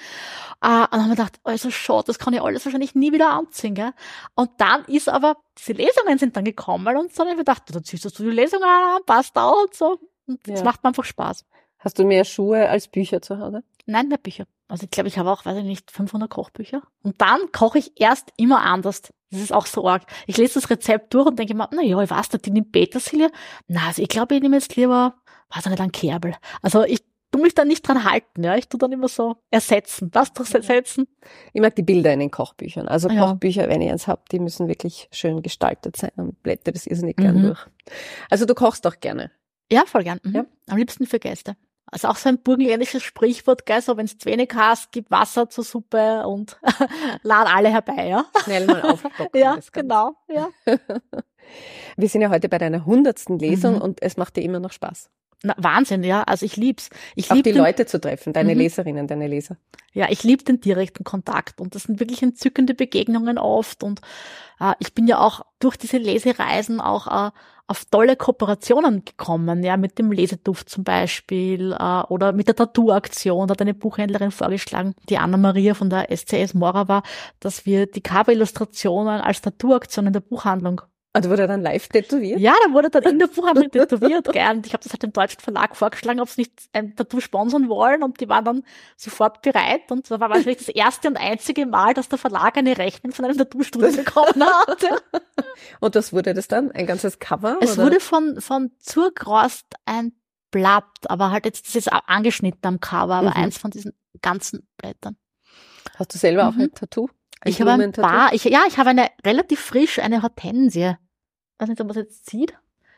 Äh, und dann haben wir gedacht, also schon, das kann ich alles wahrscheinlich nie wieder anziehen. Gell? Und dann ist aber, diese Lesungen sind dann gekommen und dann habe ich gedacht, da ziehst du die Lesungen an, passt auch und so. Und das Ja. macht mir einfach Spaß. Hast du mehr Schuhe als Bücher zu Hause? Nein, mehr Bücher. Also ich glaube, ich habe auch, weiß ich nicht, 500 Kochbücher. Und dann koche ich erst immer anders. Das ist auch so arg. Ich lese das Rezept durch und denke mir, na ja, ich weiß nicht, die nimmt Petersilie. Na, also ich glaube, ich nehme jetzt lieber, weiß ich nicht, einen Kerbel. Also ich tu mich da nicht dran halten, ja. Ich tu dann immer so ersetzen. Was durch ersetzen? Ich mag die Bilder in den Kochbüchern. Also Ja. Kochbücher, wenn ich eins hab, die müssen wirklich schön gestaltet sein und blätter das irrsinnig gern Mhm. durch. Also du kochst auch gerne. Ja, voll gern. Mhm. Ja. Am liebsten für Gäste. Also auch so ein burgenländisches Sprichwort, gell, so wenn du zu wenig hast, gib Wasser zur Suppe und *laughs* lad alle herbei, ja. Schnell mal *laughs* aufstocken. Ja, genau, ja. *laughs* Wir sind ja heute bei deiner hundertsten Lesung Mhm. und es macht dir immer noch Spaß. Na, Wahnsinn, ja. Also ich lieb's. Ich Auch lieb die den, Leute zu treffen, deine Mhm. Leserinnen, deine Leser. Ja, ich liebe den direkten Kontakt und das sind wirklich entzückende Begegnungen oft und äh, ich bin ja auch durch diese Lesereisen auch äh, auf tolle Kooperationen gekommen, ja, mit dem Leseduft zum Beispiel äh, oder mit der Tattoo-Aktion, da hat eine Buchhändlerin vorgeschlagen, die Anna-Maria von der SCS Mora war, dass wir die Cover-Illustrationen als Tattoo-Aktion in der Buchhandlung Und wurde dann live tätowiert? ja, da wurde dann in der Buchhandlung tätowiert, gell. Und ich habe das halt dem deutschen Verlag vorgeschlagen, ob sie nicht ein Tattoo sponsern wollen und die waren dann sofort bereit und das war wahrscheinlich das erste und einzige Mal, dass der Verlag eine Rechnung von einem Tattoo-Studio bekommen hat. *laughs* Und das wurde das dann? Ein ganzes Cover? Es oder? wurde von, von Zurgrost ein Blatt, aber halt jetzt, das ist angeschnitten am Cover, aber Mhm. eins von diesen ganzen Blättern. Hast du selber auch Mhm. ein Tattoo? Ein Ich habe ein paar, ich, ja, ich habe eine relativ frisch, eine Hortensie. Weiß nicht, ob man es jetzt sieht.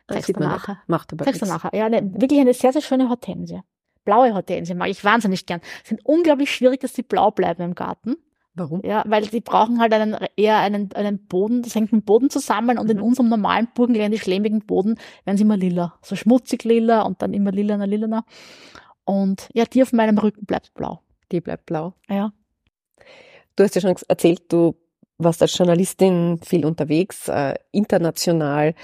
Das sieht man nachher. Macht aber dir nichts. nachher. Ja, eine, wirklich eine sehr, sehr schöne Hortensie. Blaue Hortensie mag ich wahnsinnig gern. Sind unglaublich schwierig, dass die blau bleiben im Garten. Warum? Ja, weil die brauchen halt einen, eher einen, einen Boden, das hängt mit dem Boden zusammen und in Mhm. unserem normalen burgenländisch-lehmigen Boden werden sie immer lila. So schmutzig lila und dann immer lilaner, lilaner. Und ja, die auf meinem Rücken bleibt blau. Die bleibt blau. Ja. Du hast ja schon erzählt, du warst als Journalistin viel unterwegs, äh, international,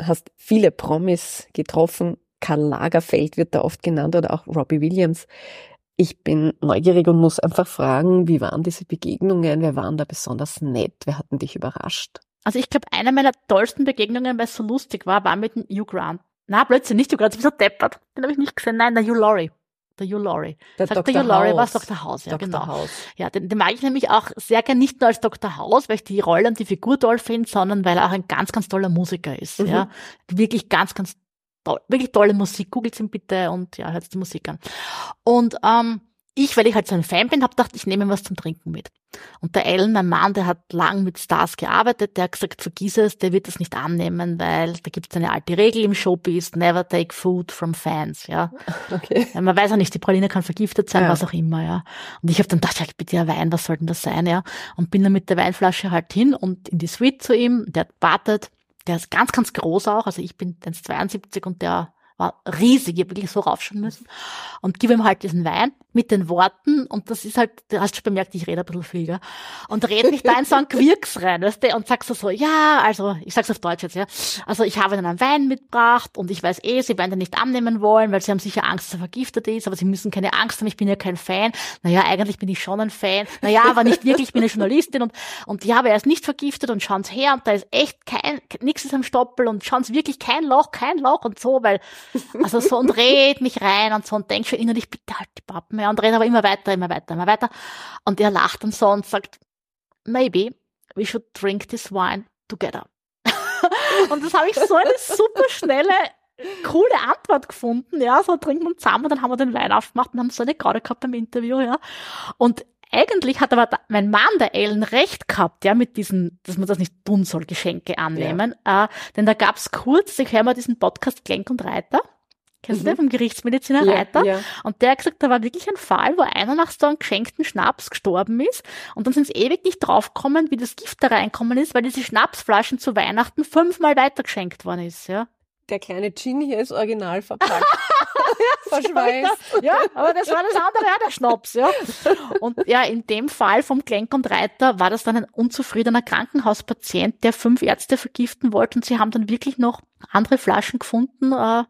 hast viele Promis getroffen. Karl Lagerfeld wird da oft genannt oder auch Robbie Williams. Ich bin neugierig und muss einfach fragen, wie waren diese Begegnungen? Wer waren da besonders nett? Wer hat denn dich überrascht? Also ich glaube, eine meiner tollsten Begegnungen, weil es so lustig war, war mit dem Hugh Grant. Na, plötzlich nicht Hugh Grant, ich bin so deppert. Den habe ich nicht gesehen. Nein, der Hugh Laurie. Dr. Hugh Laurie. Der Dr. Dr. Hugh Laurie war House. Dr. House, ja, Dr. genau. House. Ja, den, den mag ich nämlich auch sehr gern nicht nur als Dr. House, weil ich die Rolle und die Figur toll finde, sondern weil er auch ein ganz, ganz toller Musiker ist. Mhm. Ja, wirklich ganz, ganz toll, wirklich tolle Musik. Googelt ihn bitte und ja, hört die Musik an. Und ähm, ich, weil ich halt so ein Fan bin, habe gedacht, ich nehme was zum Trinken mit. Und der Alan, mein Mann, der hat lang mit Stars gearbeitet, der hat gesagt, vergiss es, der wird das nicht annehmen, weil da gibt es eine alte Regel im Showbiz, never take food from fans, ja. Okay. Man weiß ja nicht, die Praline kann vergiftet sein, Ja. was auch immer, ja. Und ich habe dann gedacht, ja, bitte ja Wein, was soll denn das sein, ja? Und bin dann mit der Weinflasche halt hin und in die Suite zu ihm, der hat wartet, der ist ganz, ganz groß auch, also ich bin 1,72 und der war riesig, ich hab wirklich so raufschauen müssen und gebe ihm halt diesen Wein mit den Worten und das ist halt, du hast schon bemerkt, ich rede ein bisschen viel, gell? Und red mich da in so einen *laughs* Quirks rein, weißt du, und sagst so, so, ja, also, ich sag's auf Deutsch jetzt, ja, also ich habe ihnen einen Wein mitgebracht und ich weiß eh, sie werden den nicht annehmen wollen, weil sie haben sicher Angst, dass er vergiftet ist, aber sie müssen keine Angst haben, ich bin ja kein Fan. Naja, eigentlich bin ich schon ein Fan. Naja, aber nicht wirklich, ich bin eine Journalistin und, und ja, aber er ist nicht vergiftet und schauen's her und da ist echt kein, nix ist am Stoppel und schauen's wirklich kein Loch, kein Loch und so, weil, also so und red mich rein und so und denk schon innerlich, bitte halt die Pappen, ja, und red aber immer weiter, immer weiter, immer weiter. Und er lacht und so und sagt, maybe we should drink this wine together. *laughs* und das habe ich so eine super schnelle, coole Antwort gefunden, ja, so trinken wir zusammen dann haben wir den Wein aufgemacht und haben so eine Garde gehabt beim Interview, ja. Und eigentlich hat aber mein Mann, der Ellen, recht gehabt, ja, mit diesen, dass man das nicht tun soll, Geschenke annehmen. Äh, denn da gab's kurz, ich höre mal diesen Podcast Klenk und Reiter. Kennst du Mhm. den vom Gerichtsmediziner Reiter? ja. Und der hat gesagt, da war wirklich ein Fall, wo einer nach so einem geschenkten Schnaps gestorben ist. Und dann sind sie ewig nicht draufgekommen, wie das Gift da reinkommen ist, weil diese Schnapsflaschen zu Weihnachten fünfmal weitergeschenkt worden ist, ja. Der kleine Gin hier ist original verpackt. *laughs* Verschweißt. Ja, aber das war das andere, ja, der Schnaps, ja. Und ja, in dem Fall vom Klenk und Reiter war das dann ein unzufriedener Krankenhauspatient, der fünf Ärzte vergiften wollte und sie haben dann wirklich noch andere Flaschen gefunden, äh,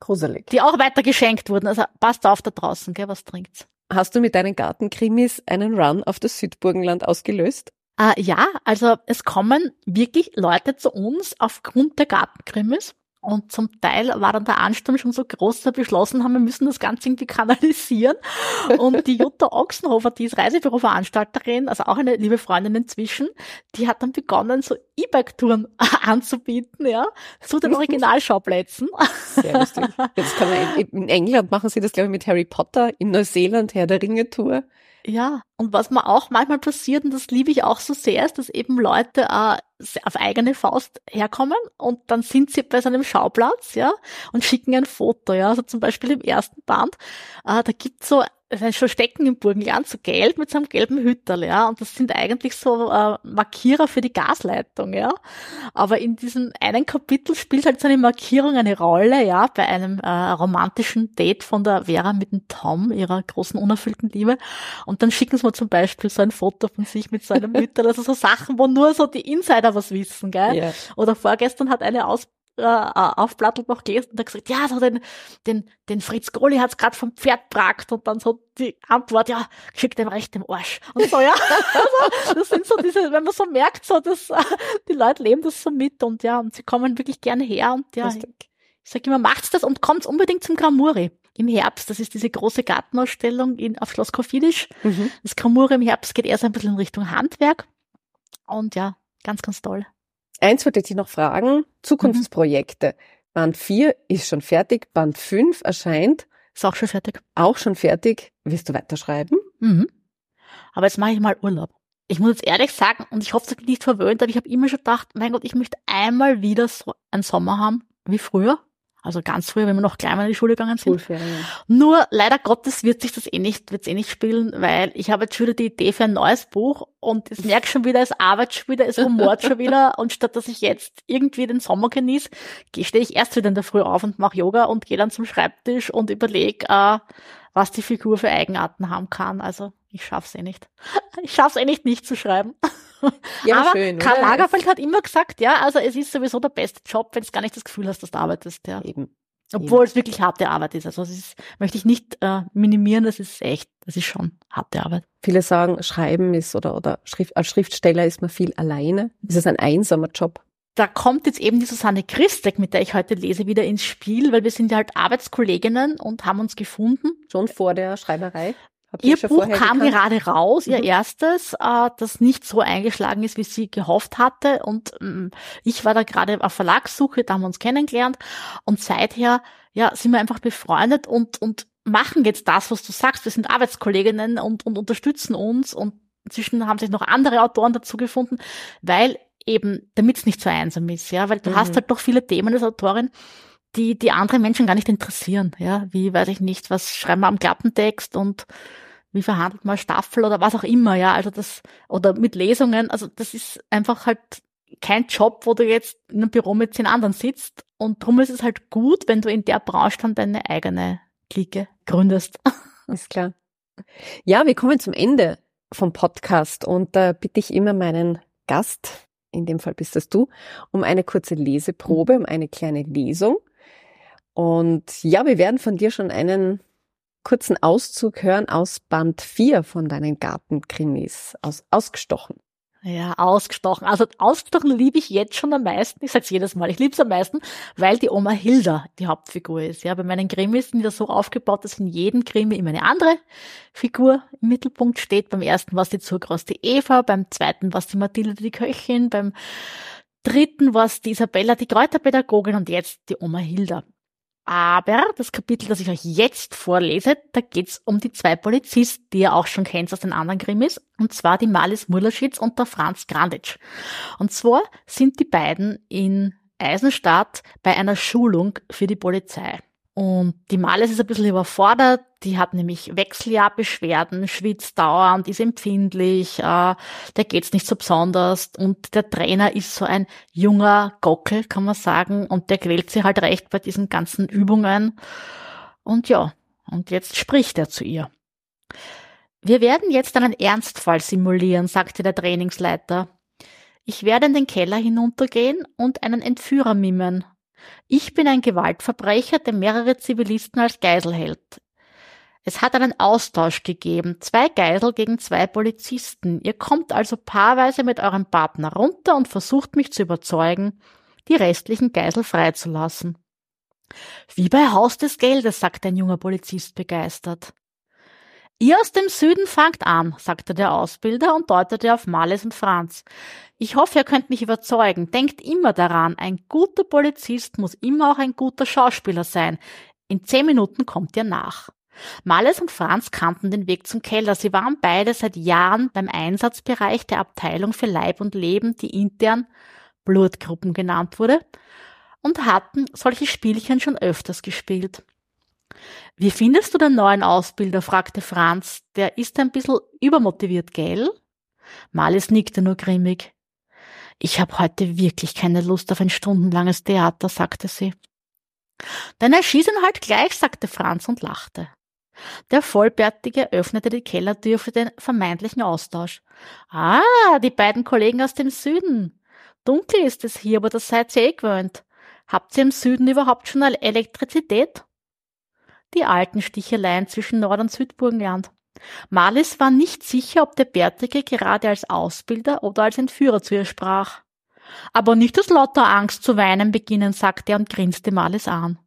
Gruselig. die auch weiter geschenkt wurden. Also passt auf da draußen, gell, was trinkt's? Hast du mit deinen Gartenkrimis einen Run auf das Südburgenland ausgelöst? Äh, ja, also es kommen wirklich Leute zu uns aufgrund der Gartenkrimis. Und zum Teil war dann der Ansturm schon so groß, dass wir beschlossen haben, wir müssen das Ganze irgendwie kanalisieren. Und die Jutta Ochsenhofer, die ist Reisebüroveranstalterin, also auch eine liebe Freundin inzwischen, die hat dann begonnen, so E-Bike-Touren *laughs* anzubieten, ja, zu den Originalschauplätzen. Sehr lustig. Jetzt kann man in, England machen sie das, glaube ich, mit Harry Potter, in Neuseeland Herr der Ringe Tour. Ja, und was mir auch manchmal passiert, und das liebe ich auch so sehr, ist, dass eben Leute äh, auf eigene Faust herkommen und dann sind sie bei so einem Schauplatz, ja, und schicken ein Foto, ja. Also zum Beispiel im ersten Band, äh, da gibt's so ein Verstecken im Burgenland, so gelb mit so einem gelben Hütterl, ja. Und das sind eigentlich so äh, Markierer für die Gasleitung, ja. Aber in diesem einen Kapitel spielt halt so eine Markierung eine Rolle, ja, bei einem äh, romantischen Date von der Vera mit dem Tom, ihrer großen unerfüllten Liebe. Und dann schicken sie mir zum Beispiel so ein Foto von sich mit so einem Hütterl, also so Sachen, wo nur so die Insider was wissen, gell? Ja. Oder vorgestern hat eine aus äh, aufplattelt noch gelesen und hat gesagt, ja, so den, den, den Fritz Goli hat's grad vom Pferd bragt und dann so die Antwort, ja, schickt dem recht im Arsch. Und so, ja. *laughs* Also, das sind so diese, wenn man so merkt, so, dass äh, die Leute leben das so mit und ja, und sie kommen wirklich gerne her und ja, ich, ich sage immer, macht's das und kommt unbedingt zum Gramuri im Herbst. Das ist diese große Gartenausstellung in, auf Schloss Kofilisch. Mhm. Das Gramuri im Herbst geht eher so ein bisschen in Richtung Handwerk. Und ja, ganz, ganz toll. Eins wollte ich noch fragen. Zukunftsprojekte. Band 4 ist schon fertig. Band 5 erscheint Ist auch schon fertig. auch schon fertig. Wirst du weiterschreiben? Mhm. Aber jetzt mache ich mal Urlaub. Ich muss jetzt ehrlich sagen, und ich hoffe, es wird nicht verwöhnt, aber ich habe immer schon gedacht, mein Gott, ich möchte einmal wieder so einen Sommer haben wie früher. Also ganz früher, wenn wir noch kleiner in die Schule gegangen sind. Schulferien. Nur leider Gottes wird sich das eh nicht, wird's eh nicht spielen, weil ich habe jetzt schon wieder die Idee für ein neues Buch und es merkt schon wieder, es arbeitet schon wieder, es rumort schon wieder *laughs* und statt dass ich jetzt irgendwie den Sommer genieße, stehe ich erst wieder in der Früh auf und mache Yoga und gehe dann zum Schreibtisch und überlege, äh, was die Figur für Eigenarten haben kann. Also ich schaff's eh nicht. *laughs* Ich schaff's eh nicht, nicht zu schreiben. Ja, Aber schön, Karl oder? Lagerfeld hat immer gesagt, ja, also es ist sowieso der beste Job, wenn du gar nicht das Gefühl hast, dass du arbeitest, ja. Eben. Obwohl es wirklich harte Arbeit ist. Also es ist, möchte ich nicht äh, minimieren, das ist echt, das ist schon harte Arbeit. Viele sagen, Schreiben ist oder, oder Schrift, als Schriftsteller ist man viel alleine. Ist es ein einsamer Job? da kommt jetzt eben die Susanne Christek, mit der ich heute lese, wieder ins Spiel, weil wir sind ja halt Arbeitskolleginnen und haben uns gefunden. Schon vor der Schreiberei. Ihr Buch kam gekannt? gerade raus, mhm. ihr erstes, äh, das nicht so eingeschlagen ist, wie sie gehofft hatte. Und ähm, ich war da gerade auf Verlagssuche, da haben wir uns kennengelernt. Und seither ja, sind wir einfach befreundet und, und machen jetzt das, was du sagst. Wir sind Arbeitskolleginnen und, und unterstützen uns. Und inzwischen haben sich noch andere Autoren dazu gefunden, weil eben, damit es nicht so einsam ist, ja, weil du mhm. hast halt doch viele Themen als Autorin, die, die andere Menschen gar nicht interessieren, ja, wie, weiß ich nicht, was schreiben wir am Klappentext und wie verhandelt man Staffel oder was auch immer, ja, also das, oder mit Lesungen, also das ist einfach halt kein Job, wo du jetzt in einem Büro mit zehn anderen sitzt und drum ist es halt gut, wenn du in der Branche dann deine eigene Clique gründest. *laughs* Ist klar. Ja, wir kommen zum Ende vom Podcast und da bitte ich immer meinen Gast, in dem Fall bist das du, um eine kurze Leseprobe, um eine kleine Lesung. Und ja, wir werden von dir schon einen kurzen Auszug hören aus Band 4 von deinen Gartenkrimis, aus Ausgestochen. Ja, ausgestochen. Also ausgestochen liebe ich jetzt schon am meisten. Ich sag's jedes Mal. Ich liebe es am meisten, weil die Oma Hilda die Hauptfigur ist. Ja, bei meinen Krimis sind die so aufgebaut, dass in jedem Krimi immer eine andere Figur im Mittelpunkt steht. Beim ersten war es die Zurgroß die Eva, beim zweiten war es die Mathilde die Köchin, beim dritten war es die Isabella die Kräuterpädagogin und jetzt die Oma Hilda. Aber das Kapitel, das ich euch jetzt vorlese, da geht's um die zwei Polizisten, die ihr auch schon kennt aus den anderen Krimis, und zwar die Malis Mullerschitz und der Franz Granditsch. Und zwar sind die beiden in Eisenstadt bei einer Schulung für die Polizei. Und die Males ist ein bisschen überfordert. Die hat nämlich Wechseljahrbeschwerden, schwitzt dauernd, ist empfindlich, äh, der geht's nicht so besonders. Und der Trainer ist so ein junger Gockel, kann man sagen. Und der quält sie halt recht bei diesen ganzen Übungen. Und ja, und jetzt spricht er zu ihr. Wir werden jetzt einen Ernstfall simulieren, sagte der Trainingsleiter. Ich werde in den Keller hinuntergehen und einen Entführer mimen. Ich bin ein Gewaltverbrecher, der mehrere Zivilisten als Geisel hält. Es hat einen Austausch gegeben. Zwei Geisel gegen zwei Polizisten. Ihr kommt also paarweise mit eurem Partner runter und versucht mich zu überzeugen, die restlichen Geisel freizulassen. Wie bei Haus des Geldes, sagt ein junger Polizist begeistert. Ihr aus dem Süden fangt an, sagte der Ausbilder und deutete auf Males und Franz. Ich hoffe, ihr könnt mich überzeugen. Denkt immer daran, ein guter Polizist muss immer auch ein guter Schauspieler sein. In zehn Minuten kommt ihr nach. Males und Franz kannten den Weg zum Keller. Sie waren beide seit Jahren beim Einsatzbereich der Abteilung für Leib und Leben, die intern Blutgruppen genannt wurde, und hatten solche Spielchen schon öfters gespielt. Wie findest du den neuen Ausbilder? fragte Franz. Der ist ein bisschen übermotiviert, gell? Malis nickte nur grimmig. Ich habe heute wirklich keine Lust auf ein stundenlanges Theater, sagte sie. Dann erschieß ihn halt gleich, sagte Franz und lachte. Der Vollbärtige öffnete die Kellertür für den vermeintlichen Austausch. Ah, die beiden Kollegen aus dem Süden. Dunkel ist es hier, aber das seid ihr eh gewöhnt. Habt ihr im Süden überhaupt schon Elektrizität? Die alten Sticheleien zwischen Nord- und Südburgenland. Marlies war nicht sicher, ob der Bärtige gerade als Ausbilder oder als Entführer zu ihr sprach. Aber nicht aus lauter Angst zu weinen beginnen, sagte er und grinste Marlies an.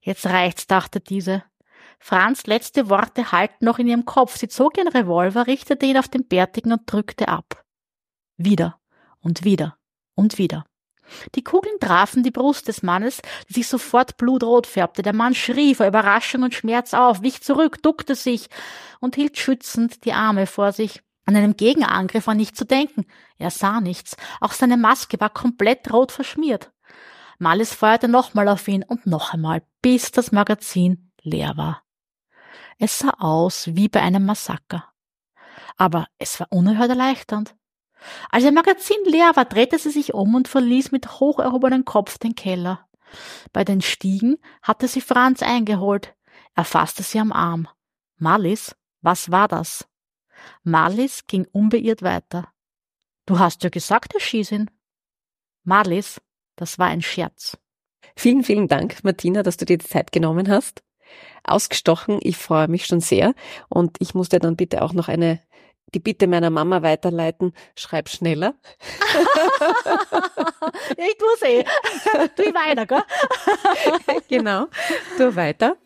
Jetzt reicht's, dachte diese. Franz letzte Worte halten noch in ihrem Kopf. Sie zog ihren Revolver, richtete ihn auf den Bärtigen und drückte ab. Wieder und wieder und wieder. Die Kugeln trafen die Brust des Mannes, die sich sofort blutrot färbte. Der Mann schrie vor Überraschung und Schmerz auf, wich zurück, duckte sich und hielt schützend die Arme vor sich. An einen Gegenangriff war nicht zu denken. Er sah nichts. Auch seine Maske war komplett rot verschmiert. Malis feuerte nochmal auf ihn und noch einmal, bis das Magazin leer war. Es sah aus wie bei einem Massaker. Aber es war unerhört erleichternd. Als ihr Magazin leer war, drehte sie sich um und verließ mit hoch erhobenem Kopf den Keller. Bei den Stiegen hatte sie Franz eingeholt. Er fasste sie am Arm. Marlies, was war das? Marlies ging unbeirrt weiter. Du hast ja gesagt, er schieß ihn. Marlies, das war ein Scherz. Vielen, vielen Dank, Martina, dass du dir die Zeit genommen hast. Ausgestochen, ich freue mich schon sehr. Und ich muss dir dann bitte auch noch eine die Bitte meiner Mama weiterleiten, schreib schneller. *laughs* ja, ich tu's eh. Tu ich weiter, gell? *laughs* genau, tu weiter.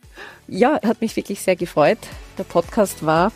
Ja, hat mich wirklich sehr gefreut. Der Podcast war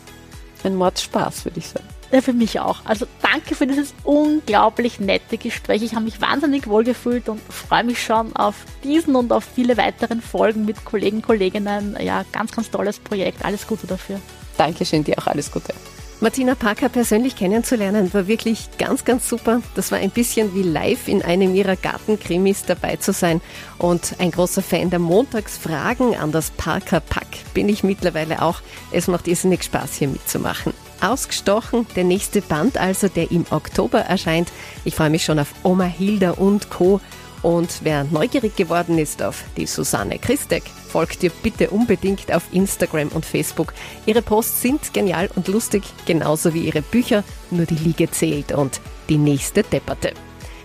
ein Mordspaß, würde ich sagen. Ja, für mich auch. Also danke für dieses unglaublich nette Gespräch. Ich habe mich wahnsinnig wohl gefühlt und freue mich schon auf diesen und auf viele weiteren Folgen mit Kollegen, Kolleginnen. Ja, ganz, ganz tolles Projekt. Alles Gute dafür. Dankeschön, dir auch alles Gute. Martina Parker persönlich kennenzulernen war wirklich ganz, ganz super. Das war ein bisschen wie live in einem ihrer Gartenkrimis dabei zu sein. Und ein großer Fan der Montagsfragen an das Parker Pack bin ich mittlerweile auch. Es macht irrsinnig Spaß, hier mitzumachen. Ausgestochen, der nächste Band also, der im Oktober erscheint. Ich freue mich schon auf Oma Hilda und Co. Und wer neugierig geworden ist auf die Susanne Christek, folgt ihr bitte unbedingt auf Instagram und Facebook. Ihre Posts sind genial und lustig, genauso wie ihre Bücher, nur die Liege zählt und die nächste depperte.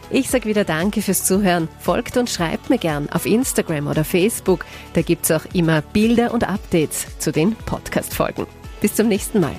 Ich sage wieder Danke fürs Zuhören. Folgt und schreibt mir gern auf Instagram oder Facebook. Da gibt es auch immer Bilder und Updates zu den Podcast-Folgen. Bis zum nächsten Mal.